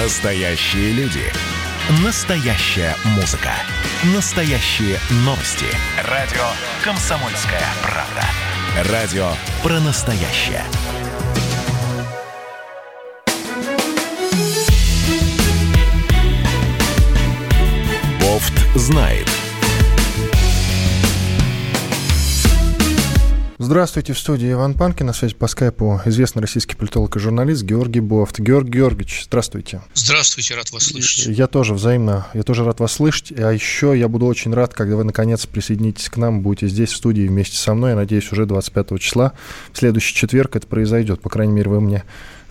Настоящие люди. Настоящая музыка. Настоящие новости. Радио «Комсомольская правда». Радио про настоящее. Бофт знает. Здравствуйте, в студии Иван Панкин, на связи по скайпу известный российский политолог и журналист Георгий Бофт. Георгий Георгиевич, здравствуйте. Здравствуйте, рад вас слышать. Я тоже взаимно, я тоже рад вас слышать, а еще я буду очень рад, когда вы наконец присоединитесь к нам, будете здесь в студии вместе со мной, я надеюсь, уже 25 числа, в следующий четверг это произойдет, по крайней мере, вы мне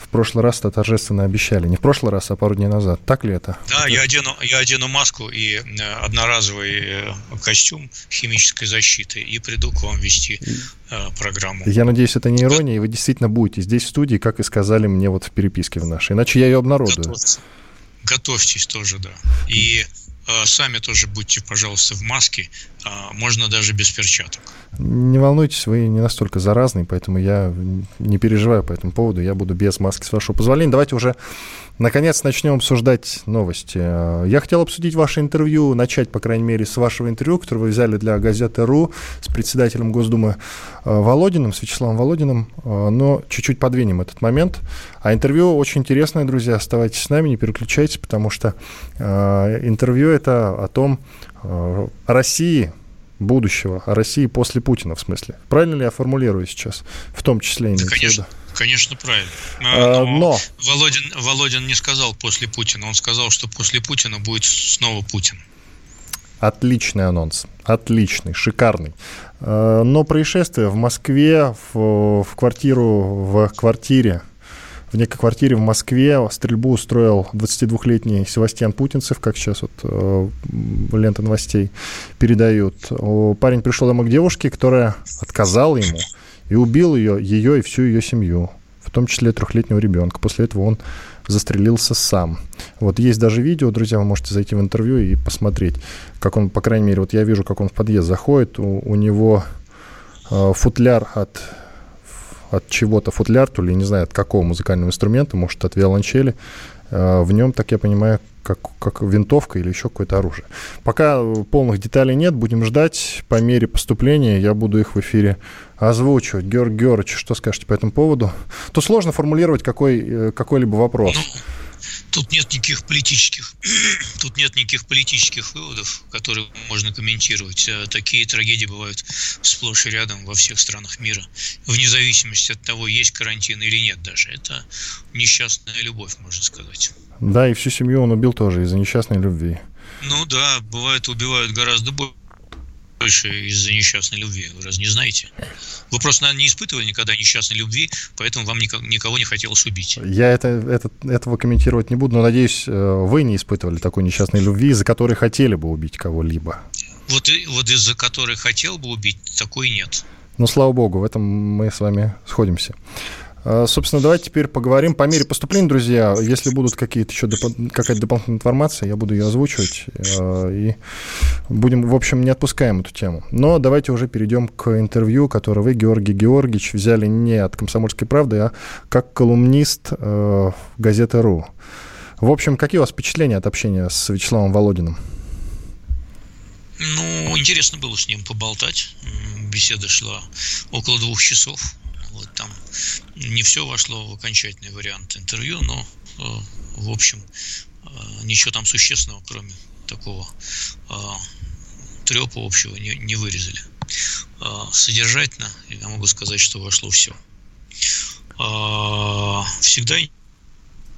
в прошлый раз это торжественно обещали. Не в прошлый раз, а пару дней назад. Так ли это? Да, я одену, я одену маску и э, одноразовый э, костюм химической защиты и приду к вам вести э, программу. Я надеюсь, это не ирония, и вы действительно будете здесь в студии, как и сказали мне вот в переписке в нашей. Иначе я ее обнародую. Готовьтесь, Готовьтесь тоже, да. И сами тоже будьте, пожалуйста, в маске, а можно даже без перчаток. Не волнуйтесь, вы не настолько заразный, поэтому я не переживаю по этому поводу. Я буду без маски, с вашего позволения. Давайте уже, наконец, начнем обсуждать новости. Я хотел обсудить ваше интервью, начать, по крайней мере, с вашего интервью, которое вы взяли для газеты «РУ» с председателем Госдумы э, Володиным, с Вячеславом Володиным, э, но чуть-чуть подвинем этот момент. А интервью очень интересное, друзья, оставайтесь с нами, не переключайтесь, потому что э, интервью это о том, о России, будущего, о России после Путина, в смысле. Правильно ли я формулирую сейчас? В том числе да, конечно, конечно, правильно. Но, а, но... Володин, Володин не сказал после Путина, он сказал, что после Путина будет снова Путин. Отличный анонс, отличный, шикарный. А, но происшествие в Москве, в, в квартиру, в квартире в некой квартире в Москве стрельбу устроил 22-летний Севастьян Путинцев, как сейчас вот э, лента новостей передают. Парень пришел домой к девушке, которая отказала ему и убил ее, ее и всю ее семью, в том числе трехлетнего ребенка. После этого он застрелился сам. Вот есть даже видео, друзья, вы можете зайти в интервью и посмотреть, как он, по крайней мере, вот я вижу, как он в подъезд заходит, у, у него э, футляр от от чего-то футляр, то ли не знаю от какого музыкального инструмента, может от виолончели. Э, в нем, так я понимаю, как, как винтовка или еще какое-то оружие. Пока полных деталей нет, будем ждать. По мере поступления я буду их в эфире озвучивать. Георг Георгиевич, что скажете по этому поводу? Тут сложно формулировать какой, э, какой-либо вопрос. Ну, Тут нет никаких политических, тут нет никаких политических выводов, которые можно комментировать. Э, такие трагедии бывают сплошь и рядом во всех странах мира, вне зависимости от того, есть карантин или нет даже. Это несчастная любовь, можно сказать. Да, и всю семью он убил тоже из-за несчастной любви. Ну да, бывает, убивают гораздо больше больше из-за несчастной любви. Вы разве не знаете? Вы просто, наверное, не испытывали никогда несчастной любви, поэтому вам никого не хотелось убить. Я это, это, этого комментировать не буду, но надеюсь, э, вы не испытывали такой несчастной любви, из-за которой хотели бы убить кого-либо. Вот, вот из-за которой хотел бы убить, такой нет. Ну, слава богу, в этом мы с вами сходимся. А, собственно, давайте теперь поговорим по мере поступления, друзья. Если будут какие-то еще доп- какая-то дополнительная информация, я буду ее озвучивать. А, и будем, в общем, не отпускаем эту тему. Но давайте уже перейдем к интервью, которое вы, Георгий Георгиевич, взяли не от «Комсомольской правды», а как колумнист э, газеты «Ру». В общем, какие у вас впечатления от общения с Вячеславом Володиным? Ну, интересно было с ним поболтать. Беседа шла около двух часов. Вот там не все вошло в окончательный вариант интервью, но, э, в общем, э, ничего там существенного, кроме такого э, трепа общего, не, не вырезали. Содержательно, я могу сказать, что вошло все. Всегда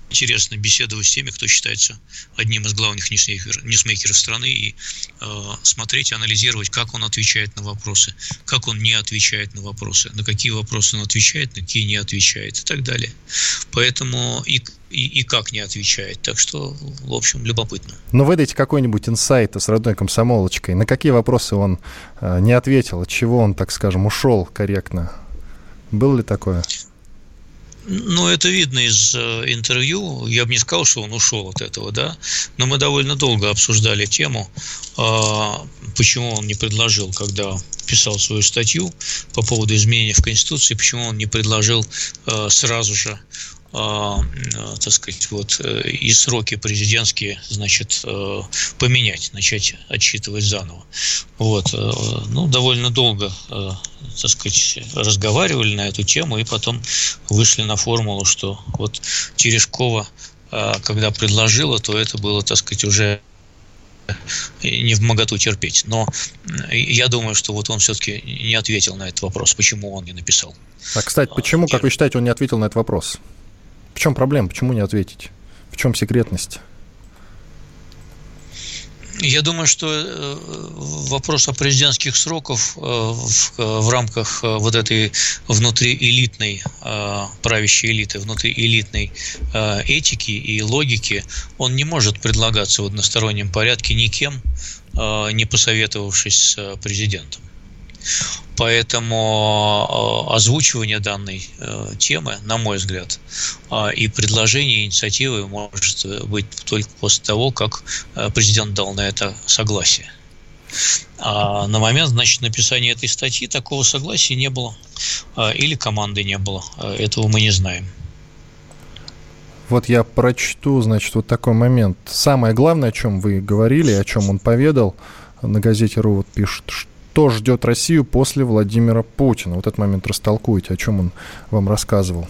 интересно беседовать с теми, кто считается одним из главных ньюсмейкеров страны, и э, смотреть анализировать, как он отвечает на вопросы, как он не отвечает на вопросы, на какие вопросы он отвечает, на какие не отвечает и так далее. Поэтому и и, и как не отвечает. Так что, в общем, любопытно. Но выдайте какой-нибудь инсайт с родной комсомолочкой. На какие вопросы он э, не ответил, от чего он, так скажем, ушел корректно? Было ли такое? Ну, это видно из э, интервью. Я бы не сказал, что он ушел от этого, да. Но мы довольно долго обсуждали тему, э, почему он не предложил, когда писал свою статью по поводу изменения в Конституции, почему он не предложил э, сразу же так сказать, вот и сроки президентские, значит, поменять, начать отсчитывать заново. Вот, ну, довольно долго, так сказать, разговаривали на эту тему и потом вышли на формулу, что вот Терешкова, когда предложила, то это было, так сказать, уже не в моготу терпеть. Но я думаю, что вот он все-таки не ответил на этот вопрос, почему он не написал. А, кстати, почему, как вы считаете, он не ответил на этот вопрос? В чем проблема? Почему не ответить? В чем секретность? Я думаю, что э, вопрос о президентских сроков э, в, в рамках э, вот этой внутриэлитной правящей элиты, внутриэлитной этики и логики, он не может предлагаться в одностороннем порядке никем, не посоветовавшись с президентом. Поэтому э, озвучивание данной э, темы, на мой взгляд, э, и предложение инициативы может быть только после того, как президент дал на это согласие. А на момент значит, написания этой статьи такого согласия не было. Или команды не было. Этого мы не знаем. Вот я прочту, значит, вот такой момент. Самое главное, о чем вы говорили, о чем он поведал, на газете РУ вот пишут, что что ждет Россию после Владимира Путина? Вот этот момент растолкуйте, о чем он вам рассказывал.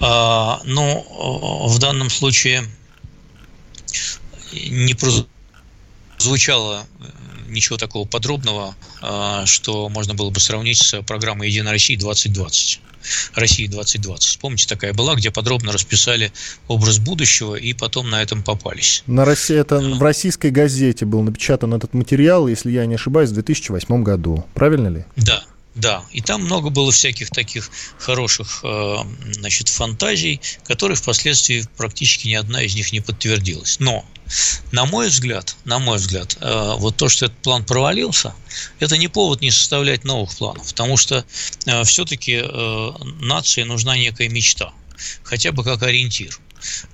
А, ну, в данном случае не прозвучало ничего такого подробного, а, что можно было бы сравнить с программой «Единая Россия 2020». России 2020. Помните, такая была, где подробно расписали образ будущего и потом на этом попались. На России, это в российской газете был напечатан этот материал, если я не ошибаюсь, в 2008 году. Правильно ли? Да, да, и там много было всяких таких хороших э, значит, фантазий, которые впоследствии практически ни одна из них не подтвердилась. Но на мой взгляд, на мой взгляд, э, вот то, что этот план провалился, это не повод не составлять новых планов, потому что э, все-таки нации нужна некая мечта, хотя бы как ориентир.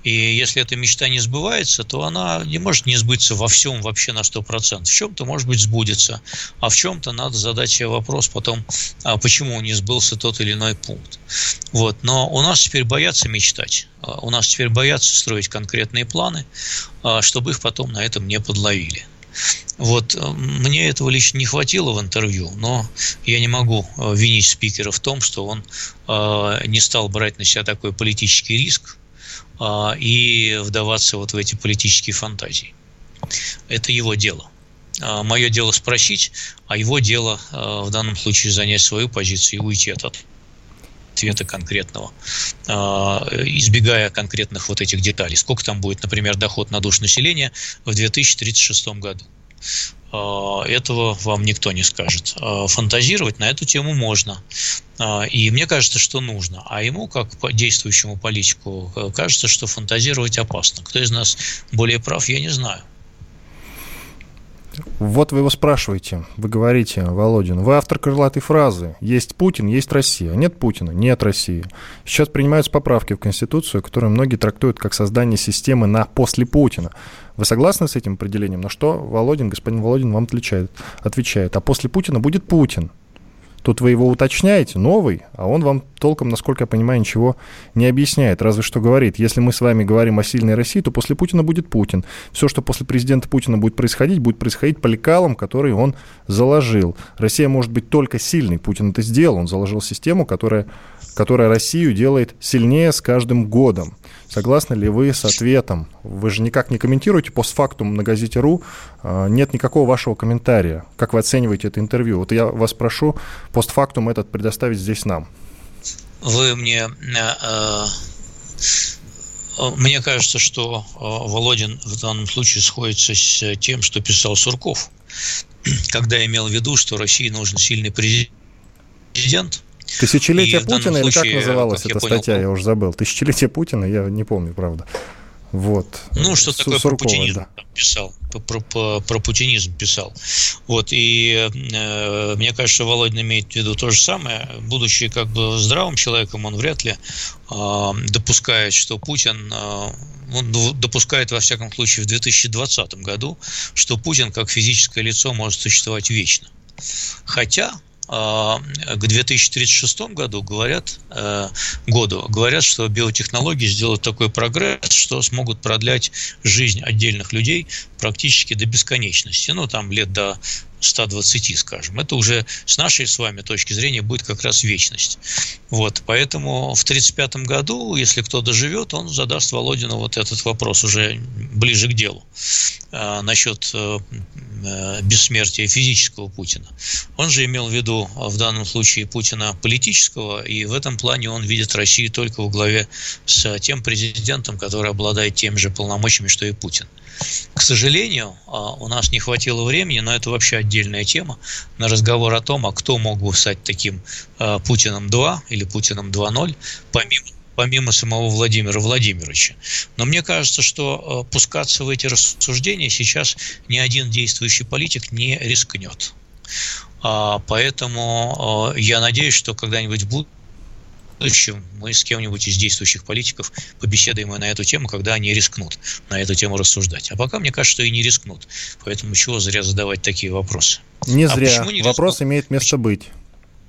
И если эта мечта не сбывается, то она не может не сбыться во всем вообще на 100%. В чем-то, может быть, сбудется, а в чем-то надо задать себе вопрос потом, а почему не сбылся тот или иной пункт. Вот. Но у нас теперь боятся мечтать. А, у нас теперь боятся строить конкретные планы, а, чтобы их потом на этом не подловили. Вот э, мне этого лично не хватило в интервью, но я не могу э, винить спикера в том, что он э, не стал брать на себя такой политический риск, и вдаваться вот в эти политические фантазии. Это его дело. А, Мое дело спросить, а его дело а, в данном случае занять свою позицию и уйти от ответа конкретного, избегая конкретных вот этих деталей. Сколько там будет, например, доход на душу населения в 2036 году. А, этого вам никто не скажет. А, фантазировать на эту тему можно. А, и мне кажется, что нужно. А ему, как действующему политику, кажется, что фантазировать опасно. Кто из нас более прав, я не знаю. Вот вы его спрашиваете, вы говорите, Володин, вы автор крылатой фразы «Есть Путин, есть Россия». Нет Путина, нет России. Сейчас принимаются поправки в Конституцию, которые многие трактуют как создание системы на после Путина. Вы согласны с этим определением? На что Володин, господин Володин вам отвечает, отвечает, а после Путина будет Путин. Тут вы его уточняете, новый, а он вам толком, насколько я понимаю, ничего не объясняет. Разве что говорит, если мы с вами говорим о сильной России, то после Путина будет Путин. Все, что после президента Путина будет происходить, будет происходить по лекалам, которые он заложил. Россия может быть только сильной. Путин это сделал. Он заложил систему, которая, которая Россию делает сильнее с каждым годом. Согласны ли вы с ответом? Вы же никак не комментируете постфактум на газете РУ. А, нет никакого вашего комментария. Как вы оцениваете это интервью? Вот я вас прошу постфактум этот предоставить здесь нам. Вы мне... Э, э, мне кажется, что э, Володин в данном случае сходится с тем, что писал Сурков, когда имел в виду, что России нужен сильный президент, Тысячелетие Путина, или как называлась как эта понял, статья, я уже забыл. Тысячелетие Путина, я не помню, правда. Вот. Ну, что такое Суркова, про путинизм да. писал, про, про, про путинизм писал. Вот, и э, мне кажется, Володин имеет в виду то же самое. Будучи как бы здравым человеком, он вряд ли э, допускает, что Путин, э, он допускает, во всяком случае, в 2020 году, что Путин как физическое лицо может существовать вечно. Хотя к 2036 году говорят, году говорят, что биотехнологии сделают такой прогресс, что смогут продлять жизнь отдельных людей практически до бесконечности. Ну, там лет до 120, скажем. Это уже с нашей с вами точки зрения будет как раз вечность. Вот, поэтому в 1935 году, если кто доживет, он задаст Володину вот этот вопрос уже ближе к делу э, насчет э, э, бессмертия физического Путина. Он же имел в виду в данном случае Путина политического, и в этом плане он видит Россию только во главе с тем президентом, который обладает теми же полномочиями, что и Путин. К сожалению, а, у нас не хватило времени, но это вообще отдельная тема, на разговор о том, а кто мог бы стать таким а, Путиным 2 или Путиным 2.0, помимо помимо самого Владимира Владимировича. Но мне кажется, что а, пускаться в эти рассуждения сейчас ни один действующий политик не рискнет. Поэтому я надеюсь, что когда-нибудь будут будущем мы с кем-нибудь из действующих политиков побеседуем на эту тему, когда они рискнут на эту тему рассуждать. А пока мне кажется, что и не рискнут. Поэтому чего зря задавать такие вопросы. Не а зря. Не Вопрос рискнут? имеет место быть.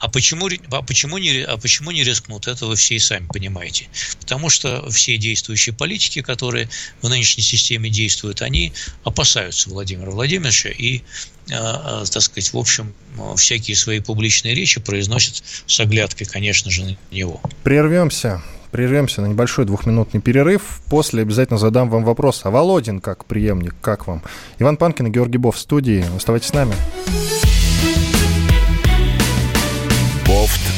А почему, а, почему не, а почему не рискнут? Это вы все и сами понимаете. Потому что все действующие политики, которые в нынешней системе действуют, они опасаются Владимира Владимировича и, э, так сказать, в общем, всякие свои публичные речи произносят с оглядкой, конечно же, на него. Прервемся. Прервемся на небольшой двухминутный перерыв. После обязательно задам вам вопрос. А Володин как преемник, как вам? Иван Панкин и Георгий Бов в студии. Оставайтесь с нами.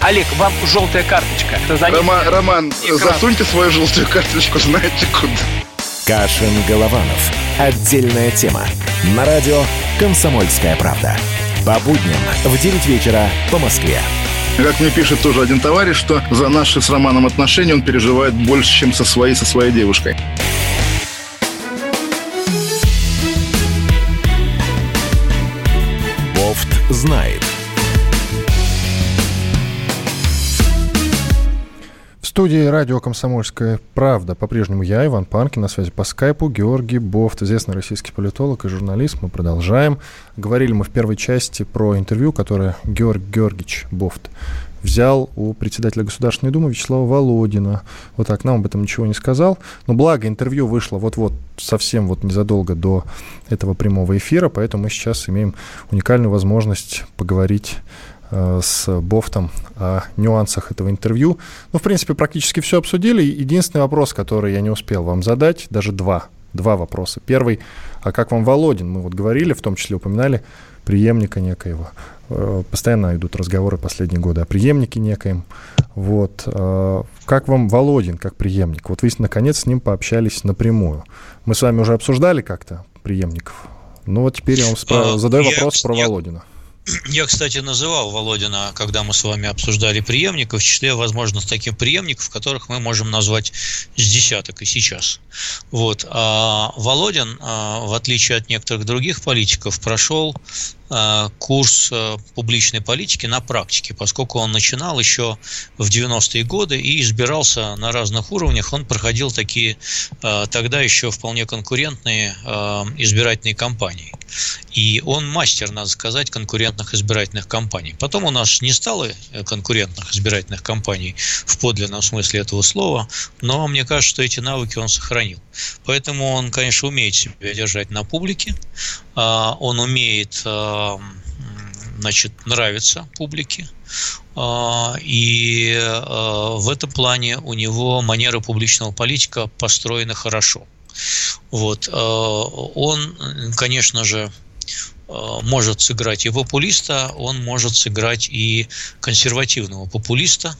Олег, вам желтая карточка. Рома, Роман, экран. засуньте свою желтую карточку, знаете куда. Кашин-Голованов. Отдельная тема. На радио «Комсомольская правда». По будням в 9 вечера по Москве. Как мне пишет тоже один товарищ, что за наши с Романом отношения он переживает больше, чем со своей, со своей девушкой. Бофт знает. Студии радио «Комсомольская правда». По-прежнему я, Иван Панкин, на связи по скайпу, Георгий Бофт, известный российский политолог и журналист. Мы продолжаем. Говорили мы в первой части про интервью, которое Георг Георгиевич Бофт взял у председателя Государственной Думы Вячеслава Володина. Вот так, нам об этом ничего не сказал. Но благо интервью вышло вот-вот совсем вот незадолго до этого прямого эфира, поэтому мы сейчас имеем уникальную возможность поговорить с Бофтом о нюансах этого интервью. Ну, в принципе, практически все обсудили. Единственный вопрос, который я не успел вам задать, даже два, два вопроса. Первый, а как вам Володин? Мы вот говорили, в том числе упоминали преемника некоего. Э, постоянно идут разговоры последние годы о преемнике некоем. Вот. Э, как вам Володин как преемник? Вот вы, наконец, с ним пообщались напрямую. Мы с вами уже обсуждали как-то преемников. Ну вот теперь я вам спро- задаю вопрос про Володина. Я, кстати, называл Володина, когда мы с вами обсуждали преемников, в числе возможных таких преемников, которых мы можем назвать с десяток и сейчас. Вот. А Володин, а, в отличие от некоторых других политиков, прошел курс а, публичной политики на практике, поскольку он начинал еще в 90-е годы и избирался на разных уровнях. Он проходил такие тогда еще вполне конкурентные избирательные кампании. И он мастер, надо сказать, конкурентных избирательных кампаний. Потом у нас не стало э, конкурентных избирательных кампаний в подлинном смысле этого слова, но мне кажется, что эти навыки он сохранил. Поэтому он, конечно, умеет себя держать на публике, он умеет а, значит, нравиться публике. А, и в этом плане у него манера публичного политика построена хорошо. Вот. Э, он, конечно же, э, может сыграть и популиста, он может сыграть и консервативного популиста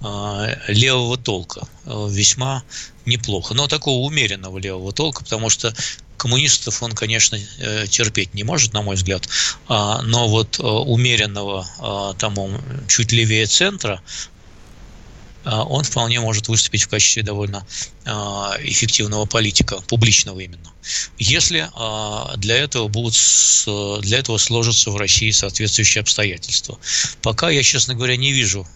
э, левого толка весьма неплохо. Но такого умеренного левого толка, потому что коммунистов он, конечно, терпеть не может, на мой взгляд, а, но вот умеренного, тому чуть левее центра, он вполне может выступить в качестве довольно эффективного политика, публичного именно. Если для этого будут для этого сложатся в России соответствующие обстоятельства. Пока я, честно говоря, не вижу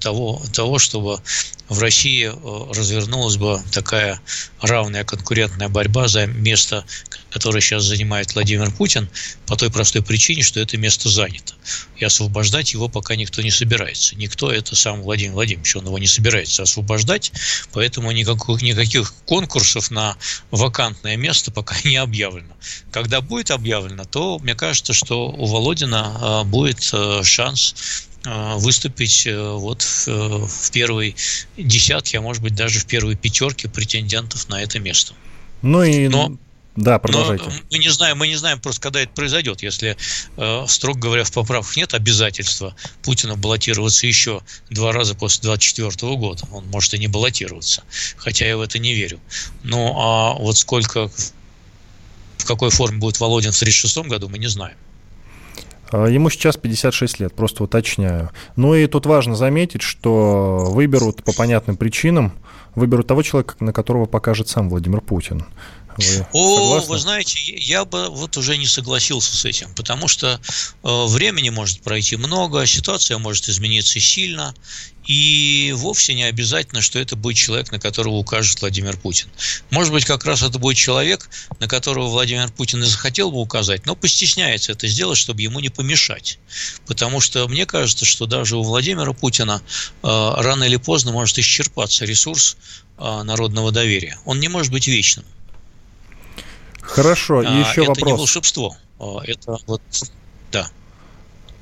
того, того чтобы в России развернулась бы такая равная конкурентная борьба за место, которое сейчас занимает Владимир Путин, по той простой причине, что это место занято. И освобождать его пока никто не собирается. Никто, это сам Владимир Владимирович, он его не собирается освобождать, поэтому никаких, никаких конкурсов на вакантное место пока не объявлено. Когда будет объявлено, то мне кажется, что у Володина а, будет а, шанс а, выступить э, вот в, э, в первой десятке, а может быть даже в первой пятерке претендентов на это место. Ну и Но да, продолжайте. Но мы не знаем, мы не знаем просто, когда это произойдет. Если, э, строго говоря, в поправках нет обязательства Путина баллотироваться еще два раза после 2024 года. Он может и не баллотироваться, хотя я в это не верю. Ну, а вот сколько, в какой форме будет Володин в 1936 году, мы не знаем. А, ему сейчас 56 лет, просто уточняю. Ну и тут важно заметить, что выберут по понятным причинам, выберут того человека, на которого покажет сам Владимир Путин. Вы О, согласны? вы знаете, я бы вот уже не согласился с этим, потому что э, времени может пройти много, ситуация может измениться сильно, и вовсе не обязательно, что это будет человек, на которого укажет Владимир Путин. Может быть, как раз это будет человек, на которого Владимир Путин и захотел бы указать, но постесняется это сделать, чтобы ему не помешать. Потому что мне кажется, что даже у Владимира Путина э, рано или поздно может исчерпаться ресурс э, народного доверия. Он не может быть вечным. Хорошо, и а, еще это вопрос. Это не волшебство, а, это вот, да.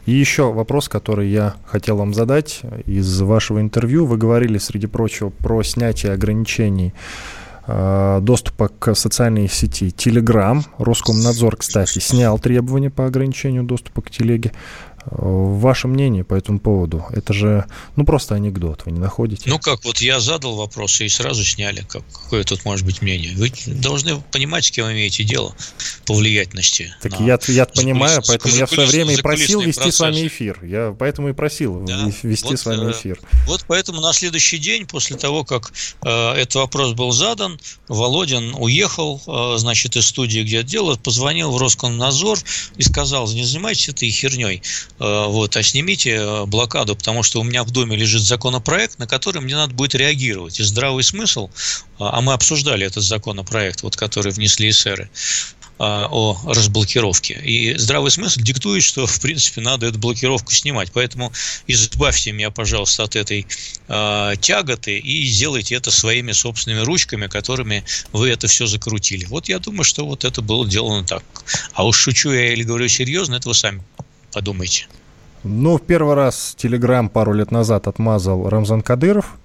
И еще вопрос, который я хотел вам задать из вашего интервью. Вы говорили, среди прочего, про снятие ограничений а, доступа к социальной сети Telegram. Роскомнадзор, кстати, снял требования по ограничению доступа к телеге. Ваше мнение по этому поводу? Это же, ну, просто анекдот, вы не находите? Ну, как, вот я задал вопрос, и сразу сняли. Как, какое тут может быть мнение? Вы должны понимать, с кем имеете дело по влиятельности. Так я, я понимаю, поэтому я в свое время и просил вести процесс. с вами эфир. Я поэтому и просил да? вести вот, с вами э, эфир. Вот поэтому на следующий день, после того, как э, этот вопрос был задан, Володин уехал, э, значит, из студии, где делал, позвонил в Роскомнадзор и сказал, не занимайтесь этой херней вот, а снимите э, блокаду, потому что у меня в доме лежит законопроект, на который мне надо будет реагировать. И здравый смысл, а, а мы обсуждали этот законопроект, вот, который внесли эсеры, о разблокировке. И здравый смысл диктует, что, в принципе, надо эту блокировку снимать. Поэтому избавьте меня, пожалуйста, от этой э, тяготы и сделайте это своими собственными ручками, которыми вы это все закрутили. Вот я думаю, что вот это было сделано так. А уж шучу я или говорю серьезно, это вы сами подумайте. Ну, в первый раз Телеграм пару лет назад отмазал Рамзан Кадыров,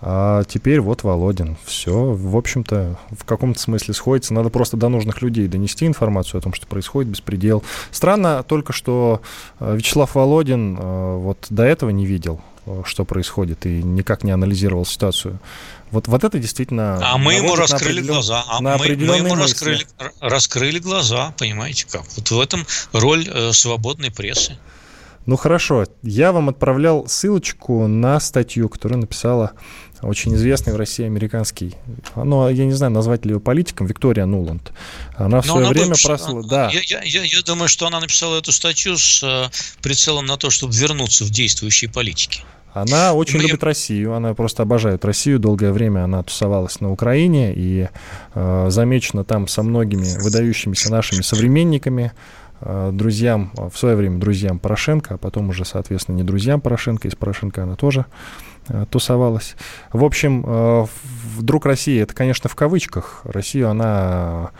а теперь вот Володин. Все, в общем-то, в каком-то смысле сходится. Надо просто до нужных людей донести информацию о том, что происходит, беспредел. Странно только, что э, Вячеслав Володин э, вот до этого не видел, что происходит, и никак не анализировал ситуацию. Вот, вот это действительно... А мы ему раскрыли определен... глаза. А мы, мы ему раскрыли, раскрыли глаза, понимаете как? Вот в этом роль э, свободной прессы. Ну хорошо, я вам отправлял ссылочку на статью, которую написала очень известный в России американский, ну, я не знаю, назвать ли ее политиком, Виктория Нуланд. Она в Но свое время просла... Да. Я, я, я думаю, что она написала эту статью с э, прицелом на то, чтобы вернуться в действующие политики. Она очень Мне... любит Россию, она просто обожает Россию. Долгое время она тусовалась на Украине и э, замечена там со многими выдающимися нашими современниками, друзьям, в свое время друзьям Порошенко, а потом уже, соответственно, не друзьям Порошенко, из Порошенко она тоже э, тусовалась. В общем, э, вдруг Россия, это, конечно, в кавычках. Россию она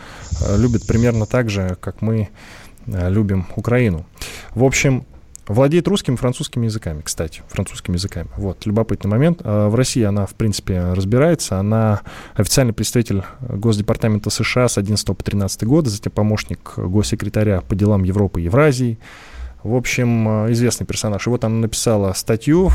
э, любит примерно так же, как мы э, любим Украину. В общем, Владеет русским и французским языками, кстати, французскими языками. Вот, любопытный момент. А, в России она, в принципе, разбирается. Она официальный представитель Госдепартамента США с 11 по 13 года, затем помощник госсекретаря по делам Европы и Евразии. В общем, известный персонаж. И вот она написала статью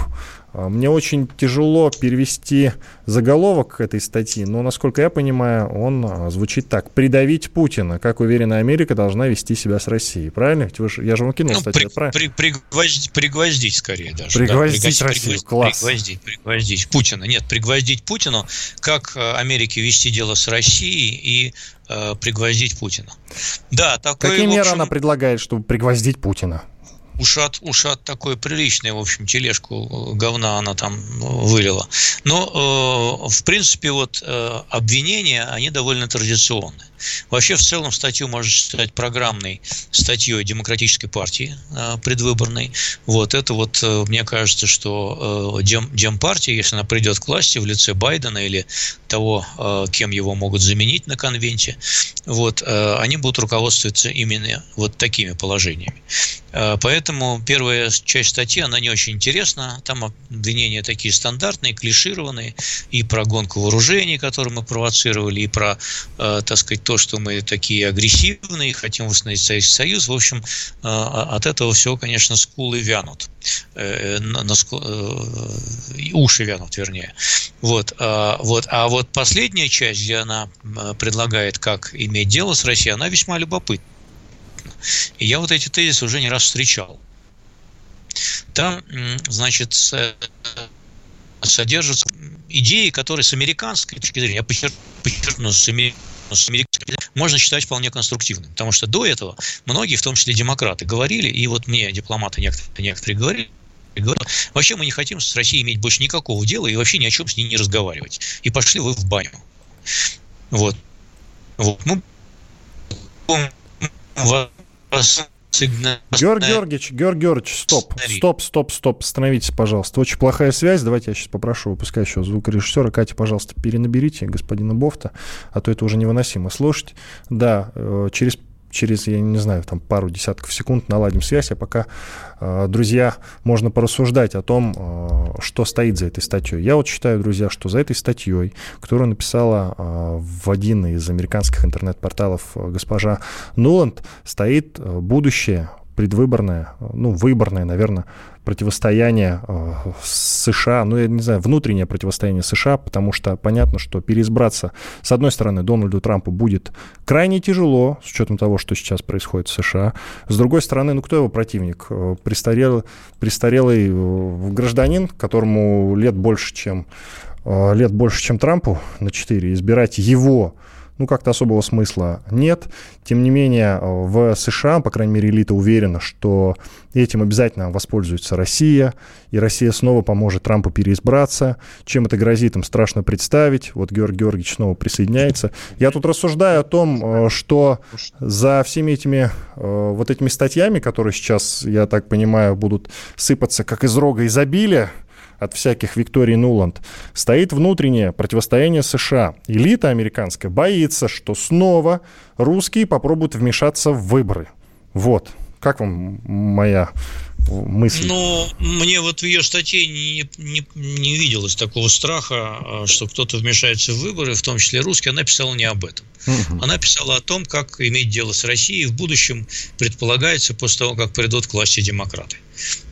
мне очень тяжело перевести заголовок этой статьи, но, насколько я понимаю, он а, звучит так. «Придавить Путина. Как уверена Америка должна вести себя с Россией». Правильно? Вы же, я же вам кинул ну, статью, при, правильно? При, пригвоздить, пригвоздить скорее даже. Пригвоздить да, Россию, пригвоздить, класс. Пригвоздить, пригвоздить Путина. Нет, пригвоздить Путину, как э, Америке вести дело с Россией и э, пригвоздить Путина. Да, такой, Какие меры она предлагает, чтобы пригвоздить Путина? Ушат, ушат такой приличный, в общем, тележку говна она там вылила. Но, э, в принципе, вот э, обвинения, они довольно традиционные. Вообще, в целом, статью можно считать программной статьей Демократической партии э, предвыборной. Вот это вот, э, мне кажется, что э, Дем, Демпартия, если она придет к власти в лице Байдена или того, э, кем его могут заменить на конвенте, вот, они будут руководствоваться именно вот такими положениями. Поэтому первая часть статьи, она не очень интересна. Там обвинения такие стандартные, клишированные. И про гонку вооружений, которую мы провоцировали, и про, так сказать, то, что мы такие агрессивные, хотим восстановить Советский Союз. В общем, э, от этого всего, конечно, скулы вянут. На, на, уши вянут, вернее. Вот, вот. А вот последняя часть, где она предлагает, как иметь дело с Россией, она весьма любопытна. И я вот эти тезисы уже не раз встречал. Там, значит, содержатся идеи, которые с американской точки зрения, я подчеркну, с американской можно считать вполне конструктивным. Потому что до этого многие, в том числе демократы, говорили, и вот мне дипломаты некоторые, некоторые говорили, говорят, вообще мы не хотим с Россией иметь больше никакого дела и вообще ни о чем с ней не разговаривать. И пошли вы в баню. Вот. Вот. Мы Георгий Георгиевич, Георгий Георгиевич, стоп, стоп, стоп, стоп, остановитесь, пожалуйста. Очень плохая связь, давайте я сейчас попрошу выпускающего звукорежиссера. Катя, пожалуйста, перенаберите господина Бофта, а то это уже невыносимо слушать. Да, э, через через, я не знаю, там пару десятков секунд наладим связь, а пока, э, друзья, можно порассуждать о том, э, что стоит за этой статьей. Я вот считаю, друзья, что за этой статьей, которую написала э, в один из американских интернет-порталов госпожа Нуланд, стоит будущее предвыборное, ну, выборное, наверное, противостояние э, США, ну, я не знаю, внутреннее противостояние США, потому что понятно, что переизбраться, с одной стороны, Дональду Трампу будет крайне тяжело, с учетом того, что сейчас происходит в США. С другой стороны, ну, кто его противник? Э, престарелый, престарелый э, гражданин, которому лет больше, чем лет больше, чем Трампу на 4, избирать его ну, как-то особого смысла нет. Тем не менее, в США, по крайней мере, элита уверена, что этим обязательно воспользуется Россия, и Россия снова поможет Трампу переизбраться. Чем это грозит, им страшно представить. Вот Георгий Георгиевич снова присоединяется. Я тут рассуждаю о том, э, что за всеми этими э, вот этими статьями, которые сейчас, я так понимаю, будут сыпаться как из рога изобилия, от всяких Викторий Нуланд, стоит внутреннее противостояние США. Элита американская боится, что снова русские попробуют вмешаться в выборы. Вот. Как вам моя мысль? Ну, мне вот в ее статье не, не, не виделось такого страха, а, что кто-то вмешается в выборы, в том числе русские. Она писала не об этом. Угу. Она писала о том, как иметь дело с Россией в будущем предполагается после того, как придут к власти демократы.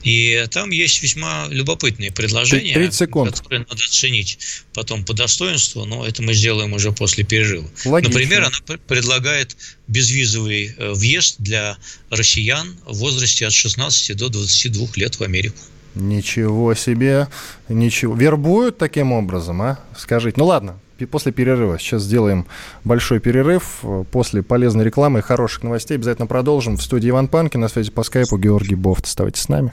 И там есть весьма любопытные предложения, 30 секунд. которые надо оценить потом по достоинству, но это мы сделаем уже после перерыва. Логично. Например, она предлагает безвизовый э, въезд для россиян в возрасте от 16 до 22 лет в Америку. Ничего себе, ничего. Вербуют таким образом, а? Скажите. Ну ладно, после перерыва. Сейчас сделаем большой перерыв. После полезной рекламы и хороших новостей обязательно продолжим. В студии Иван Панкин, на связи по скайпу Георгий Бофт. Оставайтесь с нами.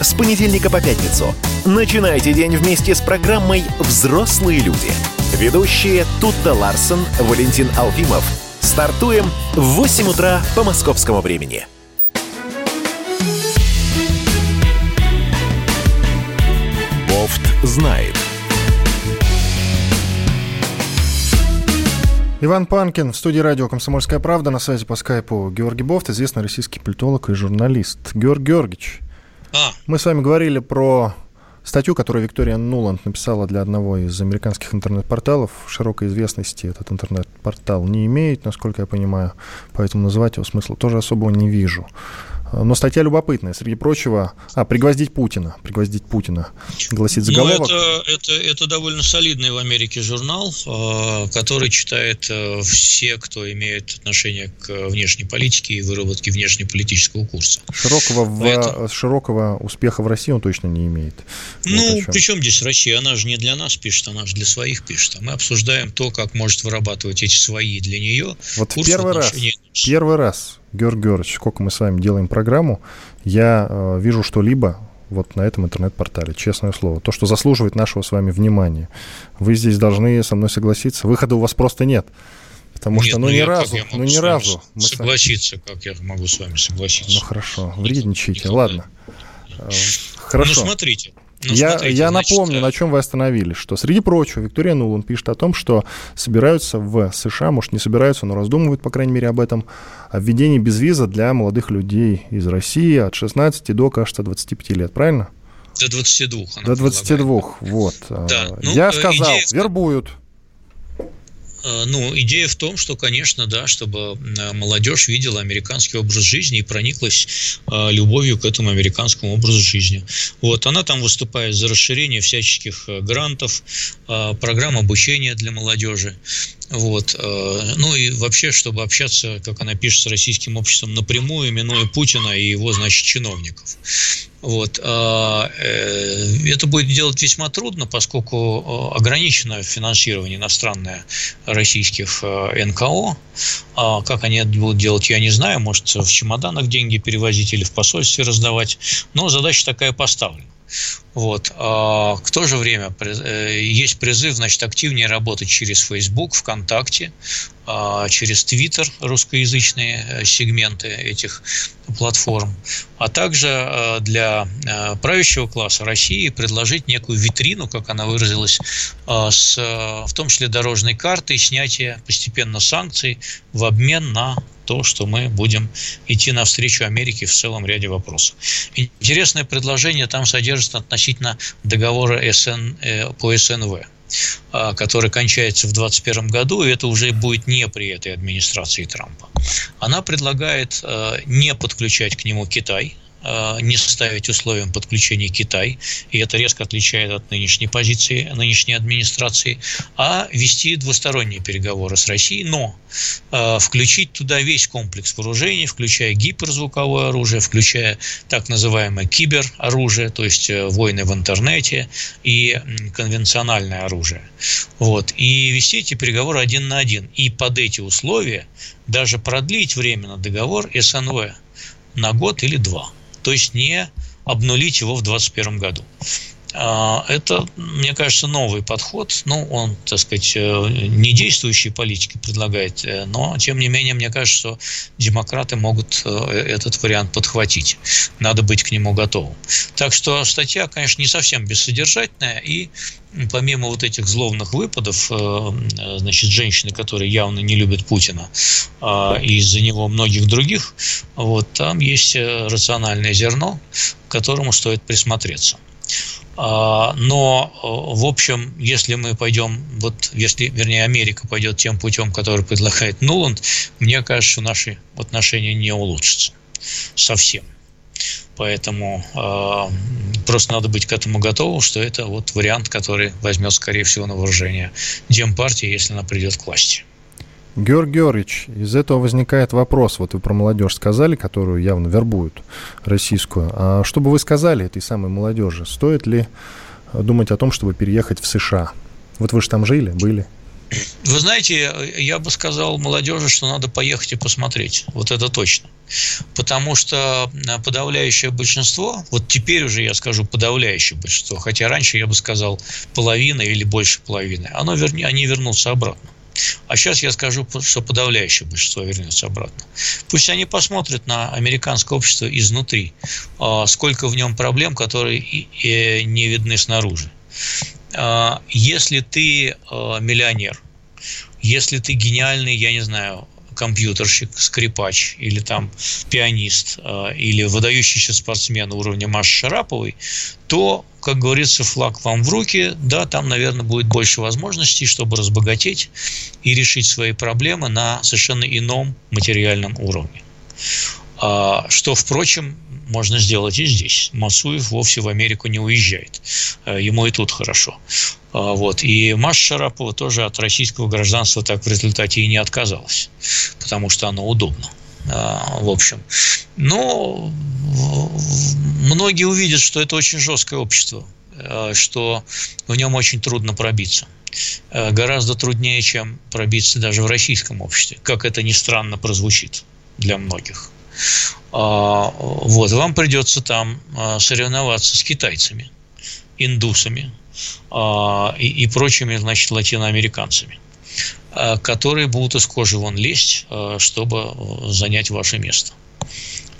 с понедельника по пятницу. Начинайте день вместе с программой «Взрослые люди». Ведущие Тутта Ларсон, Валентин Алфимов. Стартуем в 8 утра по московскому времени. Бофт знает. Иван Панкин в студии радио «Комсомольская правда» на связи по скайпу Георгий Бофт, известный российский политолог и журналист. Георгий Георгиевич, а. мы с вами говорили про статью, которую Виктория Нуланд написала для одного из американских интернет-порталов. Широкой известности этот интернет-портал не имеет, насколько я понимаю, поэтому называть его смысла тоже особого не вижу. Но статья любопытная. Среди прочего, а, пригвоздить Путина. Пригвоздить Путина, гласит ну, заголовок. Ну, это, это, это довольно солидный в Америке журнал, а, который читает э, все, кто имеет отношение к внешней политике и выработке внешнеполитического курса. Широкого, в, Поэтому... широкого успеха в России он точно не имеет. Ну, вот при чем здесь Россия? Она же не для нас пишет, она же для своих пишет. А мы обсуждаем то, как может вырабатывать эти свои для нее. Вот первый раз, первый раз Георгий Георгиевич, сколько мы с вами делаем программу, я э, вижу что-либо вот на этом интернет-портале, честное слово. То, что заслуживает нашего с вами внимания. Вы здесь должны со мной согласиться. Выхода у вас просто нет. Потому нет, что, ну, ну ни разу, ну, ни разу. Согласиться, как я могу с вами согласиться. Ну, хорошо, вредничайте, ладно. Э, хорошо. Ну, смотрите, ну, я, смотрите, я значит, напомню, э, на чем вы остановились, что, среди прочего, Виктория Нулан пишет о том, что собираются в США, может, не собираются, но раздумывают, по крайней мере, об этом, о введении безвиза для молодых людей из России от 16 до, кажется, 25 лет, правильно? До 22. До 22, предлагает. вот. Да, ну, я э, сказал, идея... вербуют. Э, ну, идея в том, что, конечно, да, чтобы э, молодежь видела американский образ жизни и прониклась э, любовью к этому американскому образу жизни. Вот, она там выступает за расширение всяческих грантов, программ обучения для молодежи. Вот. Ну и вообще, чтобы общаться, как она пишет, с российским обществом напрямую, минуя Путина и его, значит, чиновников. Вот. А, э, это будет делать весьма трудно, поскольку ограничено финансирование иностранное российских э, НКО. А как они это будут делать, я не знаю. Может, в чемоданах деньги перевозить или в посольстве раздавать. Но задача такая поставлена. Вот. А в то же время э, есть призыв значит, активнее работать через Facebook, ВКонтакте, а, через Twitter, русскоязычные э, сегменты этих платформ, а также э, для правящего класса России предложить некую витрину, как она выразилась, с, в том числе дорожной картой, снятия постепенно санкций в обмен на то, что мы будем идти навстречу Америке в целом ряде вопросов. Интересное предложение там содержится относительно договора СН, э, по СНВ а, который кончается в 2021 году, и это уже будет не при этой администрации Трампа. Она предлагает э, не подключать к нему Китай, не ставить условием подключения Китай, и это резко отличает от нынешней позиции нынешней администрации, а вести двусторонние переговоры с Россией, но э, включить туда весь комплекс вооружений, включая гиперзвуковое оружие, включая так называемое кибероружие, то есть э, войны в интернете и конвенциональное оружие. Вот. И вести эти переговоры один на один. И под эти условия даже продлить временно договор СНВ на год или два то есть не обнулить его в 2021 году. А, это, мне кажется, новый подход. Ну, он, так сказать, э, не действующие политики предлагает, э, но, тем не менее, мне кажется, что демократы могут э, этот вариант подхватить. Надо быть к нему готовым. Так что статья, конечно, не совсем бессодержательная, и помимо вот этих зловных выпадов, значит, женщины, которые явно не любят Путина, и из-за него многих других, вот там есть рациональное зерно, к которому стоит присмотреться. А, но, э, в общем, если мы пойдем, вот если, вернее, Америка пойдет тем путем, который предлагает Нуланд, мне кажется, наши отношения не улучшатся совсем. Поэтому э, просто надо быть к этому готовым, что это вот вариант, который возьмет, скорее всего, на вооружение Демпартия, если она придет к власти. Георгий Георгиевич, из этого возникает вопрос. Вот вы про молодежь сказали, которую явно вербуют российскую. А что бы вы сказали этой самой молодежи? Стоит ли думать о том, чтобы переехать в США? Вот вы же там жили, были. Вы знаете, я бы сказал молодежи, что надо поехать и посмотреть. Вот это точно. Потому что подавляющее большинство, вот теперь уже я скажу подавляющее большинство, хотя раньше я бы сказал половина или больше половины, оно верни, они вернутся обратно. А сейчас я скажу, что подавляющее большинство вернется обратно. Пусть они посмотрят на американское общество изнутри, а, сколько в нем проблем, которые не видны снаружи. А, если ты а, миллионер, Если ты гениальный, я не знаю, компьютерщик, скрипач или там пианист или выдающийся спортсмен уровня Маши Шараповой, то, как говорится, флаг вам в руки, да, там, наверное, будет больше возможностей, чтобы разбогатеть и решить свои проблемы на совершенно ином материальном уровне. А, что, впрочем, можно сделать и здесь. Мацуев вовсе в Америку не уезжает. Э, ему и тут хорошо. А, вот. И Маша Шарапова тоже от российского гражданства так в результате и не отказалась, потому что оно удобно. А, в общем. Но многие увидят, что это очень жесткое общество, э, что в нем очень трудно пробиться. Э, гораздо труднее, чем пробиться даже в российском обществе, как это ни странно прозвучит для многих. Вот, вам придется там соревноваться с китайцами, индусами и, и прочими, значит, латиноамериканцами, которые будут из кожи вон лезть, чтобы занять ваше место.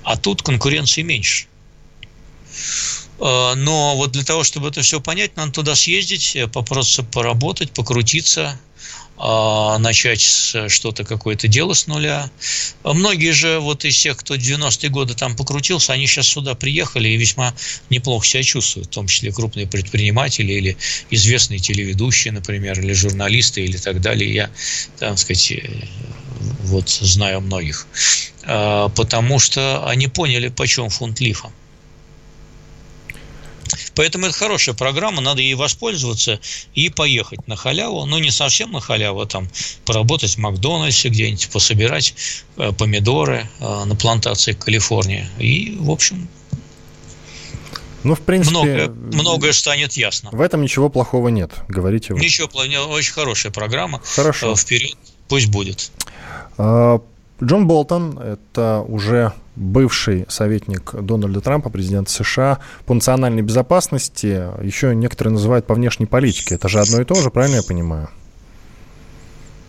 А тут конкуренции меньше. Но вот для того, чтобы это все понять, надо туда съездить, попроситься поработать, покрутиться, начать что-то, какое-то дело с нуля. Многие же вот из тех, кто 90-е годы там покрутился, они сейчас сюда приехали и весьма неплохо себя чувствуют, в том числе крупные предприниматели или известные телеведущие, например, или журналисты или так далее. Я, так сказать, э, вот знаю многих. А, потому что они поняли, почем фунт лифа. Поэтому это хорошая программа, надо ей воспользоваться и поехать на халяву. Ну, не совсем на халяву, а там поработать в Макдональдсе где-нибудь, пособирать э, помидоры э, на плантации Калифорнии. И, в общем, ну, в принципе... Многое, многое станет ясно. В этом ничего плохого нет, говорите вы. Ничего плохого, очень хорошая программа. Хорошо. Э, вперед, пусть будет. Джон Болтон – это уже бывший советник Дональда Трампа, президента США, по национальной безопасности. Еще некоторые называют по внешней политике. Это же одно и то же, правильно я понимаю?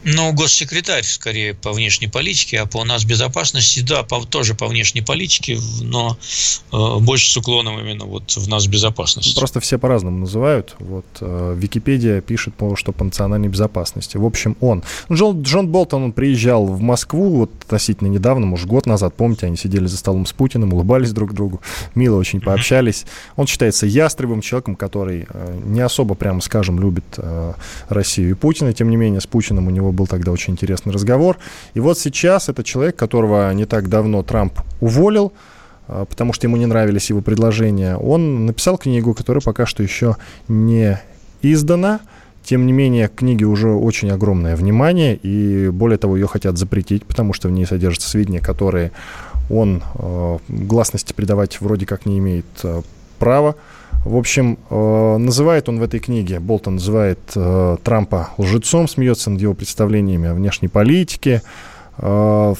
Ну, госсекретарь, скорее, по внешней политике, а по нас безопасности, да, по, тоже по внешней политике, но э, больше с уклоном именно вот в нас безопасности. Просто все по-разному называют. Вот э, Википедия пишет, что по национальной безопасности. В общем, он. Джон, Джон Болтон, он приезжал в Москву вот относительно недавно, может, год назад, помните, они сидели за столом с Путиным, улыбались друг другу, мило очень пообщались. Он считается ястребым человеком, который э, не особо, прямо скажем, любит э, Россию и Путина, тем не менее, с Путиным у него был тогда очень интересный разговор. И вот сейчас это человек, которого не так давно Трамп уволил, а, потому что ему не нравились его предложения. Он написал книгу, которая пока что еще не издана. Тем не менее, книге уже очень огромное внимание, и более того, ее хотят запретить, потому что в ней содержатся сведения, которые он э, гласности придавать вроде как не имеет э, права. В общем, э, называет он в этой книге, Болтон называет э, Трампа лжецом, смеется над его представлениями о внешней политике. Э,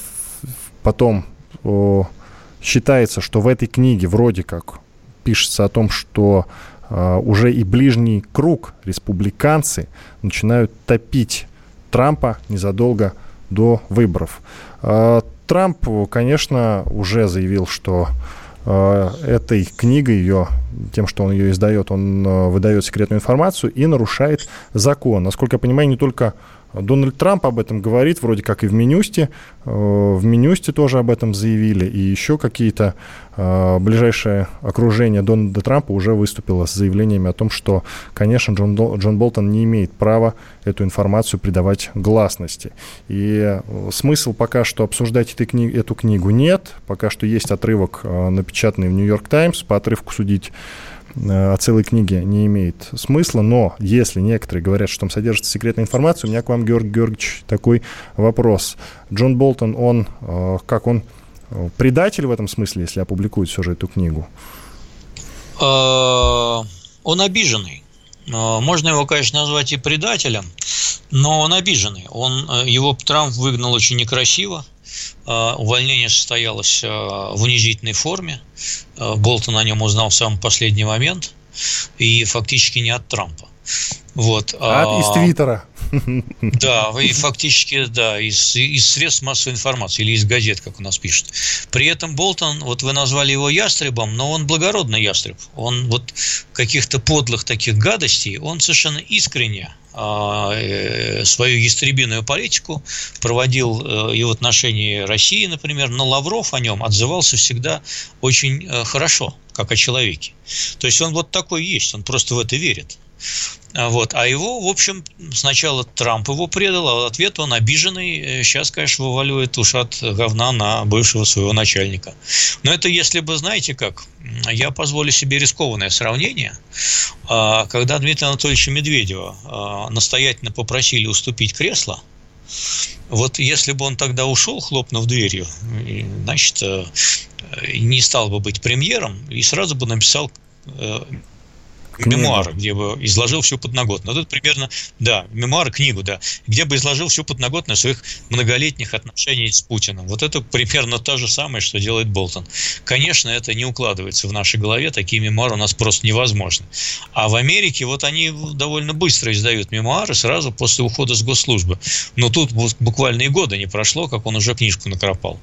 потом считается, что в этой книге вроде как пишется о том, что уже и ближний круг республиканцы начинают топить Трампа незадолго до выборов. Трамп, конечно, уже заявил, что этой книгой, ее, тем, что он ее издает, он э, выдает секретную информацию и нарушает закон. Насколько я понимаю, не только Дональд Трамп об этом говорит, вроде как и в Минюсте. Э, в Минюсте тоже об этом заявили. И еще какие-то э, ближайшее окружение Дональда Трампа уже выступило с заявлениями о том, что, конечно, Джон, Джон Болтон не имеет права эту информацию придавать гласности. И э, смысл пока что обсуждать эту, кни эту книгу нет. Пока что есть отрывок, напечатанный в «Нью-Йорк Таймс». По отрывку судить о целой книге не имеет смысла, но если некоторые говорят, что там содержится секретная информация, у меня к вам, Георгий Георгиевич, такой вопрос. Джон Болтон, он, э, как он, э, предатель в этом смысле, если опубликует все же эту книгу? Э, он обиженный. Можно его, конечно, назвать и предателем, но он обиженный. Он, его Трамп выгнал очень некрасиво, Э, увольнение состоялось э, в унизительной форме. Э, Болтон о нем узнал в самый последний момент. И фактически не от Трампа. Вот. А, из Твиттера. Да, и фактически, да, из, из средств массовой информации или из газет, как у нас пишут. При этом Болтон, вот вы назвали его ястребом, но он благородный ястреб. Он вот каких-то подлых таких гадостей, он совершенно искренне а, э, свою ястребиную политику, проводил э, и в отношении России, например, но Лавров о нем отзывался всегда очень э, хорошо, как о человеке. То есть он вот такой есть, он просто в это верит. А вот. А его, в общем, сначала Трамп его предал, а в ответ он обиженный. Сейчас, конечно, вываливает ушат говна на бывшего своего начальника. Но это если бы, знаете как, я позволю себе рискованное сравнение. А, когда Дмитрия Анатольевича Медведева а, настоятельно попросили уступить кресло, вот если бы он тогда ушел, хлопнув дверью, значит, э, не стал бы быть премьером и сразу бы написал э, книгу. мемуары, где бы изложил всю подноготную. Тут примерно, да, мемуары, книгу, да, где бы изложил всю подноготную своих многолетних отношений с Путиным. Вот это примерно то же самое, что делает Болтон. Конечно, это не укладывается в нашей голове, такие мемуары у нас просто невозможны. А в Америке вот они довольно быстро издают мемуары сразу после ухода с госслужбы. Но тут буквально и года не прошло, как он уже книжку накропал.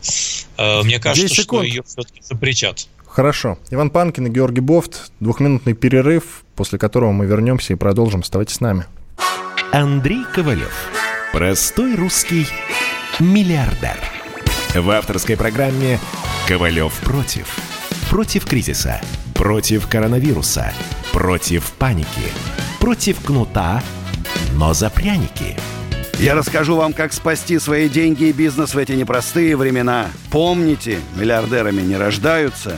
Э, мне кажется, что ее все-таки запретят. Хорошо. Иван Панкин и Георгий Бофт. Двухминутный перерыв, после которого мы вернемся и продолжим. Оставайтесь с нами. Андрей Ковалев. Простой русский миллиардер. В авторской программе «Ковалев против». Против кризиса. Против коронавируса. Против паники. Против кнута, но за пряники – я расскажу вам, как спасти свои деньги и бизнес в эти непростые времена. Помните, миллиардерами не рождаются,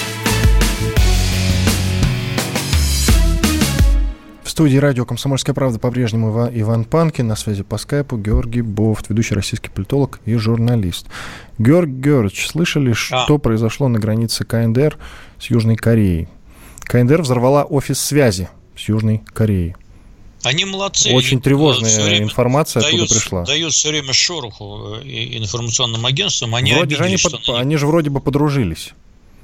Студии радио «Комсомольская правда» по-прежнему Иван Панкин, на связи по скайпу Георгий Бофт, ведущий российский политолог и журналист. Георгий Георгиевич, слышали, что а. произошло на границе КНДР с Южной Кореей? КНДР взорвала офис связи с Южной Кореей. Они молодцы. Очень они тревожная информация дают, оттуда пришла. Дают все время шороху э, информационным агентствам. Они вроде же они, под, они... они же вроде бы подружились.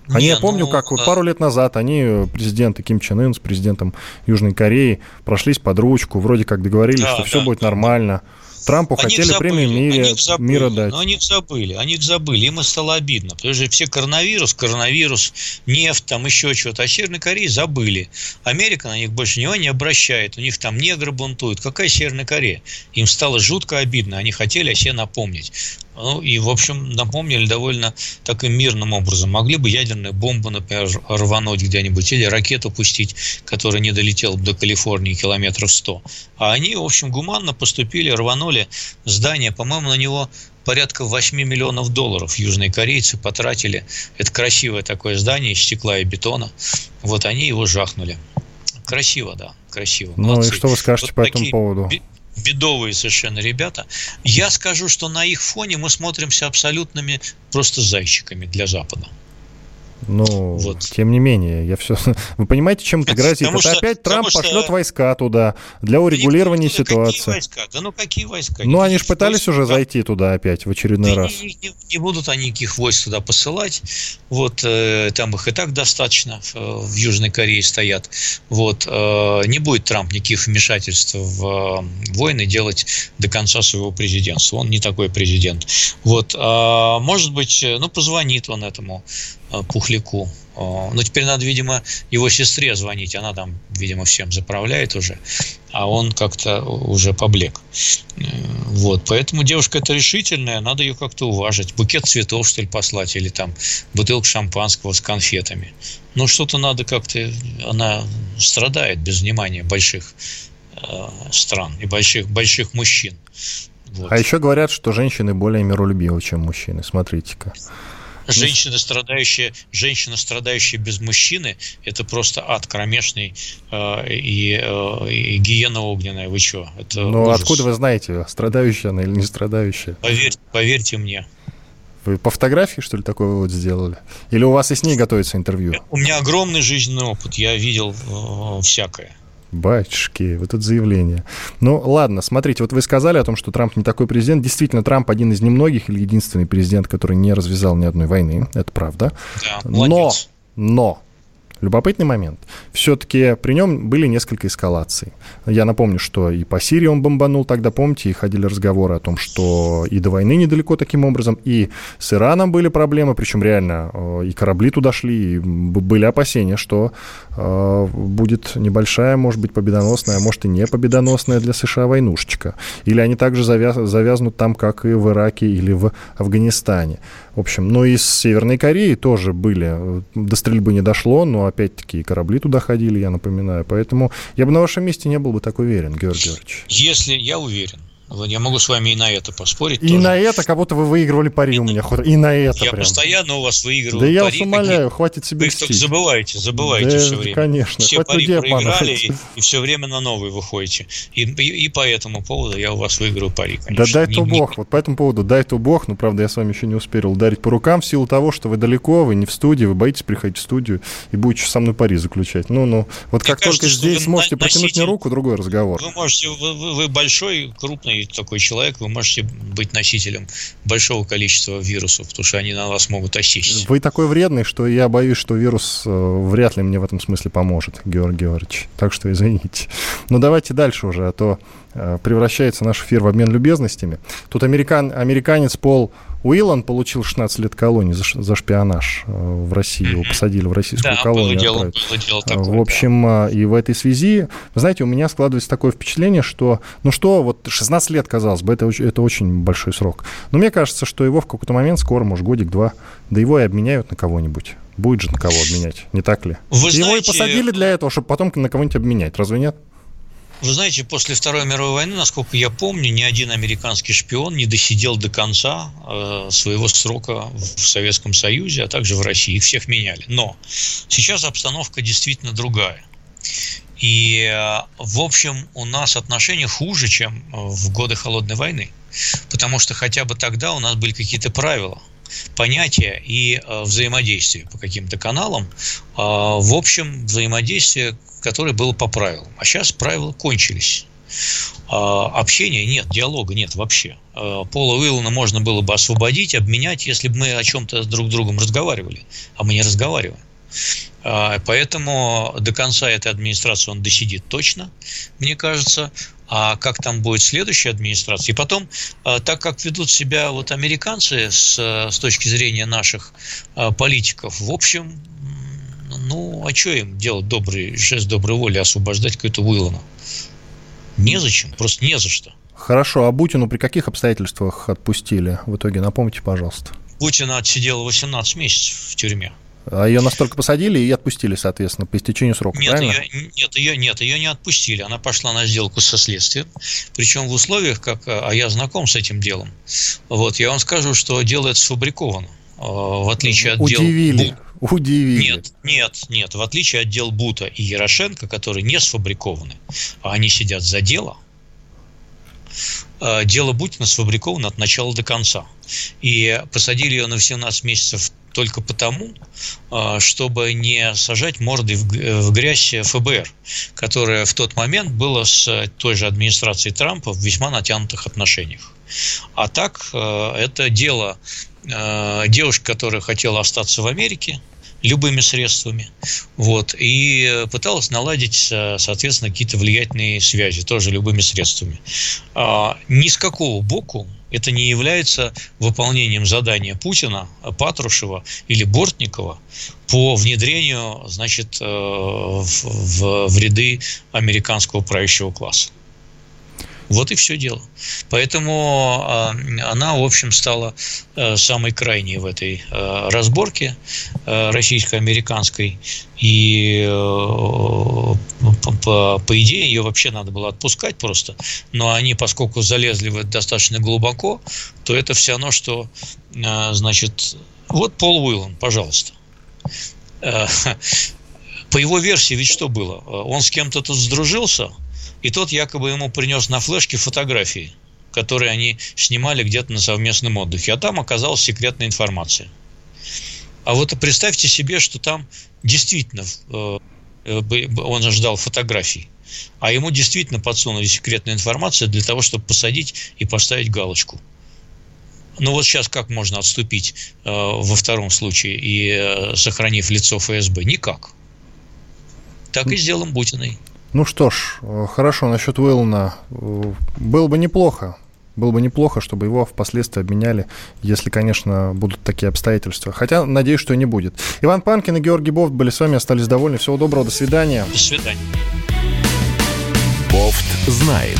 Они, Не, я помню, ну, как вот пару лет назад они, э, президенты Ким Чен Ын с президентом Южной Кореи, прошлись под ручку, вроде как договорились, да, что да, все будет да. нормально. Трампу они хотели забыли, премию мире, забыли, мира дать. Но они забыли, они забыли, им стало обидно. Потому что все коронавирус, коронавирус, нефть, там еще что-то. А Северной Кореи забыли. Америка на них больше внимания не обращает. У них там негры бунтуют. Какая Северная Корея? Им стало жутко обидно. Они хотели о себе напомнить. Ну, и, в общем, напомнили довольно таким мирным образом. Могли бы ядерную бомбу, например, рвануть где-нибудь, или ракету пустить, которая не долетела до Калифорнии километров 100. А они, в общем, гуманно поступили, рванули здание, по-моему, на него порядка 8 миллионов долларов южные корейцы потратили. Это красивое такое здание из стекла и бетона. Вот они его жахнули. Красиво, да, красиво. Ну и что вы скажете вот по этому поводу? Бедовые совершенно ребята. Я скажу, что на их фоне мы смотримся абсолютными просто зайчиками для Запада. Ну, вот. тем не менее, я все... Вы понимаете, чем это грозит? Потому это что, опять Трамп что... пошлет войска туда для урегулирования да ситуации. Какие войска? Да ну какие войска? Ну, они же пытались войска. уже зайти туда опять в очередной да раз. Не, не, не будут они никаких войск туда посылать. Вот, э, там их и так достаточно в, в Южной Корее стоят. Вот, э, не будет Трамп никаких вмешательств в э, войны делать до конца своего президентства. Он не такой президент. Вот, э, может быть, э, ну, позвонит он этому Э, Пухляку. Но ну, теперь надо, видимо, его сестре звонить. Она там, видимо, всем заправляет уже. А он как-то уже поблек. Э, вот. Поэтому девушка это решительная, надо ее как-то уважить. Букет цветов, что ли, послать, или там бутылку шампанского с конфетами. Ну, что-то надо как-то... Она страдает без внимания больших э, стран и больших, больших мужчин. Вот. А еще говорят, что женщины более миролюбивы, чем мужчины. Смотрите-ка. Женщина, страдающая, женщина, страдающая без мужчины, это просто ад кромешный э, и, э, и гиена огненная. Вы что? Это ну, ужас. откуда вы знаете, страдающая она или не страдающая? Поверьте, поверьте мне. Вы по фотографии, что ли, такой вывод сделали? Или у вас и с ней готовится интервью? У меня огромный жизненный опыт. Я видел э, всякое. Батюшки, вот это заявление. Ну, ладно, смотрите, вот вы сказали о том, что Трамп не такой президент. Действительно, Трамп один из немногих или единственный президент, который не развязал ни одной войны. Это правда. Да, молодец. Но, но, Любопытный момент. Все-таки при нем были несколько эскалаций. Я напомню, что и по Сирии он бомбанул тогда, помните, и ходили разговоры о том, что и до войны недалеко таким образом, и с Ираном были проблемы, причем реально э, и корабли туда шли, и были опасения, что э, будет небольшая, может быть, победоносная, а может и не победоносная для США войнушечка. Или они также завяз, завязнут там, как и в Ираке или в Афганистане. В общем, ну и с Северной Кореей тоже были. До стрельбы не дошло, но опять-таки корабли туда ходили, я напоминаю. Поэтому я бы на вашем месте не был бы так уверен, Георгий Георгиевич. Если я уверен, я могу с вами и на это поспорить. И тоже. на это, как будто вы выигрывали пари у меня. И на это Я прям. постоянно у вас выигрывал Да я пари. вас умоляю, хватит себе Вы только забываете, забываете да, все время. конечно. Все пари проиграли, и, и все время на новые выходите. И, и, и по этому поводу я у вас выиграю пари, Да конечно. дай Не- то не- бог. Вот по этому поводу дай то бог. Ну, правда, я с вами еще не успел ударить по рукам в силу того, что вы далеко, вы не в студии, вы боитесь приходить в студию и будете со мной пари заключать. Ну, ну. Вот Мне как кажется, только здесь вы сможете на- протянуть мне носитель- руку, другой разговор. Вы можете, вы- вы большой, крупный такой человек, вы можете быть носителем большого количества вирусов, потому что они на вас могут осесть. Вы такой вредный, что я боюсь, что вирус э, вряд ли мне в этом смысле поможет, Георгий Георгиевич. Так что извините. Но давайте дальше уже, а то э, превращается наш эфир в обмен любезностями. Тут американ, американец Пол Уиллан получил 16 лет колонии за, за шпионаж э, в России. Его посадили в российскую Да, колонию. дело, было дело А, такое. В общем, а, и в этой связи, вы знаете, у меня складывается такое впечатление, что, ну что, вот 16 лет, казалось бы, это, это очень большой срок. Но мне кажется, что его в какой-то момент, скоро, может, годик-два, да его и обменяют на кого-нибудь. Будет же на кого обменять, не так ли? Вы его знаете, и посадили для этого, чтобы потом на кого-нибудь обменять, разве нет? Вы знаете, после Второй мировой войны, насколько я помню, ни один американский шпион не досидел до конца э, своего срока в Советском Союзе, а также в России. Их всех меняли. Но сейчас обстановка действительно другая. И, э, в общем, у нас отношения хуже, чем э, в годы Холодной войны. Потому что хотя бы тогда у нас были какие-то правила, понятия и э, взаимодействие по каким-то каналам. Э, в общем, взаимодействие, которое было по правилам. А сейчас правила кончились. Э, общения нет, диалога нет вообще. Э, Пола Уиллана можно было бы освободить, обменять, если бы мы о чем-то с друг другом разговаривали. А мы не разговариваем. А, Поэтому до конца этой администрации он досидит точно, мне кажется. А как там будет следующая администрация? И потом, а, так как ведут себя вот американцы с, с точки зрения наших а, политиков, в общем, ну, а что им делать добрый жест доброй воли, освобождать какой-то Уиллана? Незачем, просто не за что. Хорошо, а Бутину при каких обстоятельствах отпустили? В итоге напомните, пожалуйста. Путина отсидела 18 месяцев в тюрьме. А ее настолько посадили и отпустили, соответственно, по истечению срока, Нет правильно? ее, нет, ее, нет, ее не отпустили. Она пошла на сделку со следствием. Причем в условиях, как, а я знаком с этим делом. Вот, я вам скажу, что дело это сфабриковано. А, В отличие от дел Удивили, Бу- удивили. Нет, нет, нет. В отличие от дел Бута и Ярошенко, которые не сфабрикованы, а они сидят за дело, э, дело Бутина сфабриковано от начала до конца. И посадили ее на 18 месяцев только потому, э, чтобы не сажать морды в грязь ФБР, которое в тот момент было с той же администрацией Трампа в весьма натянутых отношениях. А так, э, это дело э, девушки, которая хотела остаться в Америке, любыми средствами, вот, и пыталась наладить, соответственно, какие-то влиятельные связи, тоже любыми средствами. А, Ни с какого боку это не является выполнением задания Путина, Патрушева или Бортникова по внедрению, значит, э, в, в- в ряды американского правящего класса. Вот и все дело. Поэтому а, она, в общем, стала э, самой крайней в этой э, разборке э, российско-американской. И по, по- идее ее вообще надо было отпускать просто. Но они, поскольку залезли в это достаточно глубоко, то это все равно, что, значит, вот Пол Уиллан, пожалуйста. По его версии ведь что было? Он с кем-то тут сдружился, и тот якобы ему принес на флешке фотографии, которые они снимали где-то на совместном отдыхе. А там оказалась секретная информация. А вот представьте себе, что там действительно э, э, он ждал фотографий, а ему действительно подсунули секретную информацию для того, чтобы посадить и поставить галочку. Ну вот сейчас как можно отступить э, во втором случае и э, сохранив лицо ФСБ? Никак. Так и сделаем Бутиной. Ну что ж, хорошо, насчет Уэллона. Было бы неплохо. Было бы неплохо, чтобы его впоследствии обменяли, если, конечно, будут такие обстоятельства. Хотя, надеюсь, что и не будет. Иван Панкин и Георгий Бофт были с вами, остались довольны. Всего доброго, до свидания. До свидания. Бофт знает.